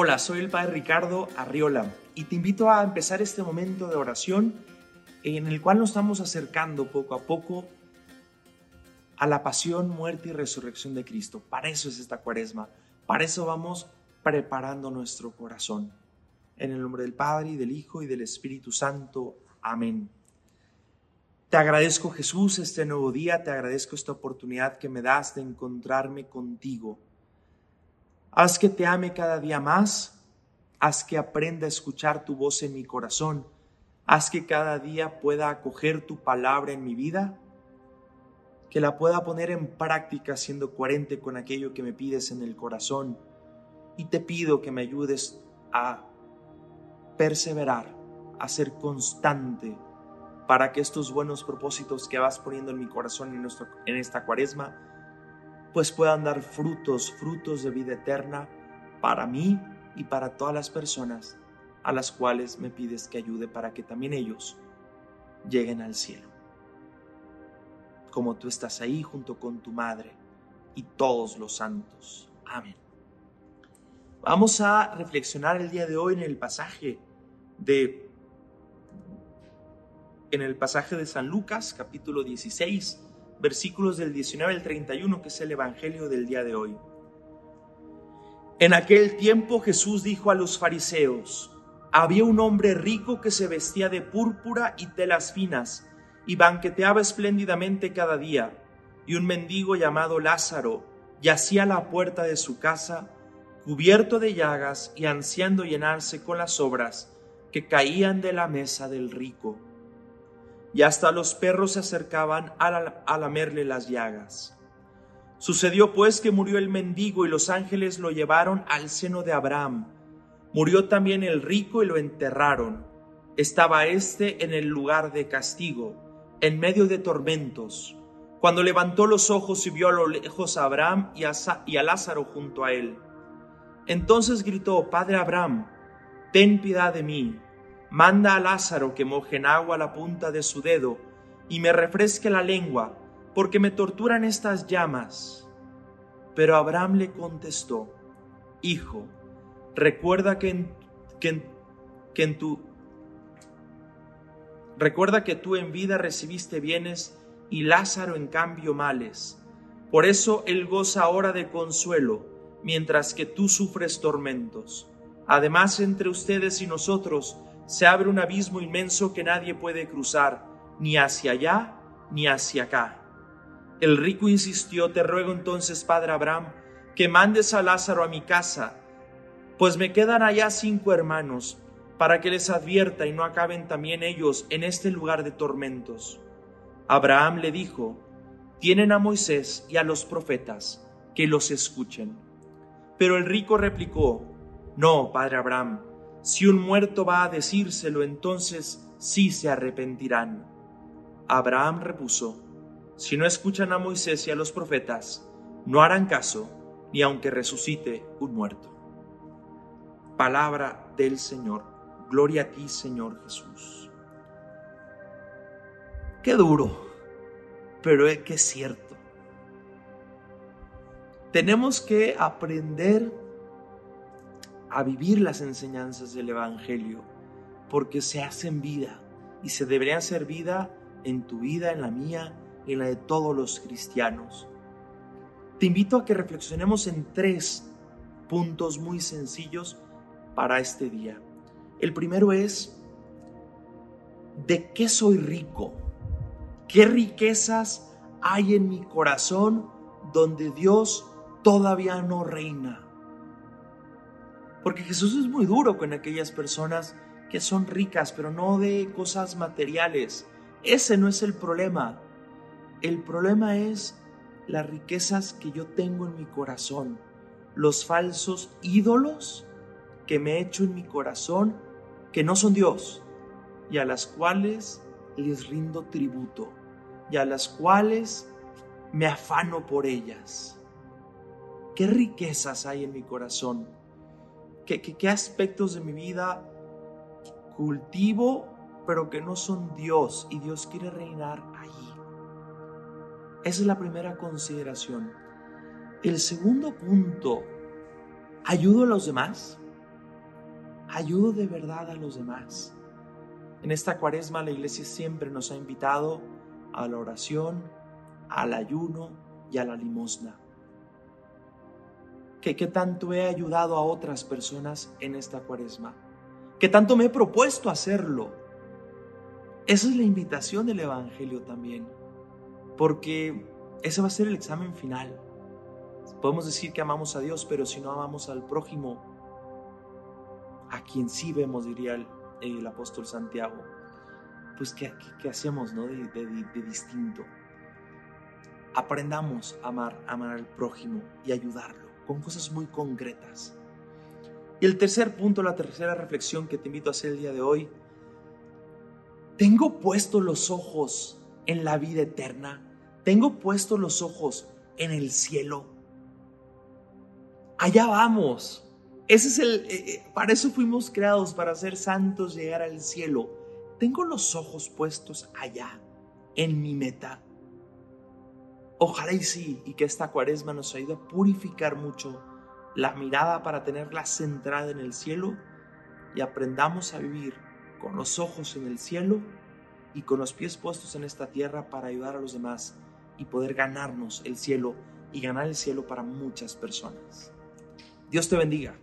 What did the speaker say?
Hola, soy el Padre Ricardo Arriola y te invito a empezar este momento de oración en el cual nos estamos acercando poco a poco a la pasión, muerte y resurrección de Cristo. Para eso es esta cuaresma, para eso vamos preparando nuestro corazón. En el nombre del Padre y del Hijo y del Espíritu Santo. Amén. Te agradezco Jesús este nuevo día, te agradezco esta oportunidad que me das de encontrarme contigo Haz que te ame cada día más, haz que aprenda a escuchar tu voz en mi corazón, haz que cada día pueda acoger tu palabra en mi vida, que la pueda poner en práctica siendo coherente con aquello que me pides en el corazón. Y te pido que me ayudes a perseverar, a ser constante, para que estos buenos propósitos que vas poniendo en mi corazón en, en esta cuaresma pues puedan dar frutos, frutos de vida eterna para mí y para todas las personas a las cuales me pides que ayude para que también ellos lleguen al cielo. Como tú estás ahí junto con tu madre y todos los santos. Amén. Vamos a reflexionar el día de hoy en el pasaje de en el pasaje de San Lucas, capítulo 16, versículos del 19 al 31, que es el Evangelio del día de hoy. En aquel tiempo Jesús dijo a los fariseos, había un hombre rico que se vestía de púrpura y telas finas y banqueteaba espléndidamente cada día, y un mendigo llamado Lázaro yacía a la puerta de su casa, cubierto de llagas y ansiando llenarse con las obras que caían de la mesa del rico y hasta los perros se acercaban a, lamerle las llagas. Sucedió pues que murió el mendigo y los ángeles lo llevaron al seno de Abraham. Murió también el rico y lo enterraron. Estaba éste en el lugar de castigo, en medio de tormentos. Cuando levantó los ojos y vio a lo lejos a Abraham y y a Lázaro junto a él. Entonces gritó, Padre Abraham, ten piedad de mí Manda a Lázaro que moje en agua la punta de su dedo y me refresque la lengua, porque me torturan estas llamas. Pero Abraham le contestó, Hijo, recuerda que en, que que tu recuerda que tú en vida recibiste bienes y Lázaro en cambio males. Por eso él goza ahora de consuelo, mientras que tú sufres tormentos. Además, entre ustedes y nosotros se abre un abismo inmenso que nadie puede cruzar, ni hacia allá ni hacia acá. El rico insistió, te ruego entonces, padre Abraham, que mandes a Lázaro a mi casa, pues me quedan allá cinco hermanos, para que les advierta y no acaben también ellos en este lugar de tormentos. Abraham le dijo, tienen a Moisés y a los profetas, que los escuchen. Pero el rico replicó, no, padre Abraham, si un muerto va a decírselo, entonces sí se arrepentirán. Abraham repuso, si no escuchan a Moisés y a los profetas, no harán caso, ni aunque resucite un muerto. Palabra del Señor. Gloria a ti, Señor Jesús. Qué duro, pero es que es cierto. Tenemos que aprender a vivir las enseñanzas del Evangelio, porque se hacen vida y se deberían hacer vida en tu vida, en la mía, en la de todos los cristianos. Te invito a que reflexionemos en tres puntos muy sencillos para este día. El primero es, ¿de qué soy rico? ¿Qué riquezas hay en mi corazón donde Dios todavía no reina? Porque Jesús es muy duro con aquellas personas que son ricas, pero no de cosas materiales. Ese no es el problema. El problema es las riquezas que yo tengo en mi corazón, los falsos ídolos que me he hecho en mi corazón, que no son Dios, y a las cuales les rindo tributo, y a las cuales me afano por ellas. ¿Qué riquezas hay en mi corazón? Qué, aspectos de mi vida cultivo, pero que no son Dios y Dios quiere reinar allí. Esa es la primera consideración. El segundo punto, ¿ayudo a los demás? ayudo de verdad a los demás. En esta cuaresma la iglesia siempre nos ha invitado a la oración, al ayuno y a la limosna. ¿Qué, qué tanto he ayudado a otras personas en esta cuaresma? ¿Qué tanto me he propuesto hacerlo? Esa es la invitación del Evangelio también, porque ese va a ser el examen final. Podemos decir que amamos a Dios, pero si no amamos al prójimo, a quien sí vemos, diría el, apóstol Santiago, pues ¿qué, hacemos ¿no? de, de, distinto? Aprendamos a amar, amar al prójimo y ayudarlo con cosas muy concretas. Y el tercer punto, la tercera reflexión que te invito a hacer el día de hoy, tengo puesto los ojos en la vida eterna, tengo puesto los ojos en el cielo. Allá vamos. Ese es el, eh, eh, para eso fuimos creados, para ser santos, llegar al cielo. Tengo los ojos puestos allá, en mi meta. Ojalá y sí, y que esta cuaresma nos ayude a purificar mucho la mirada para tenerla centrada en el cielo y aprendamos a vivir con los ojos en el cielo y con los pies puestos en esta tierra para ayudar a los demás y poder ganarnos el cielo y ganar el cielo para muchas personas. Dios te bendiga.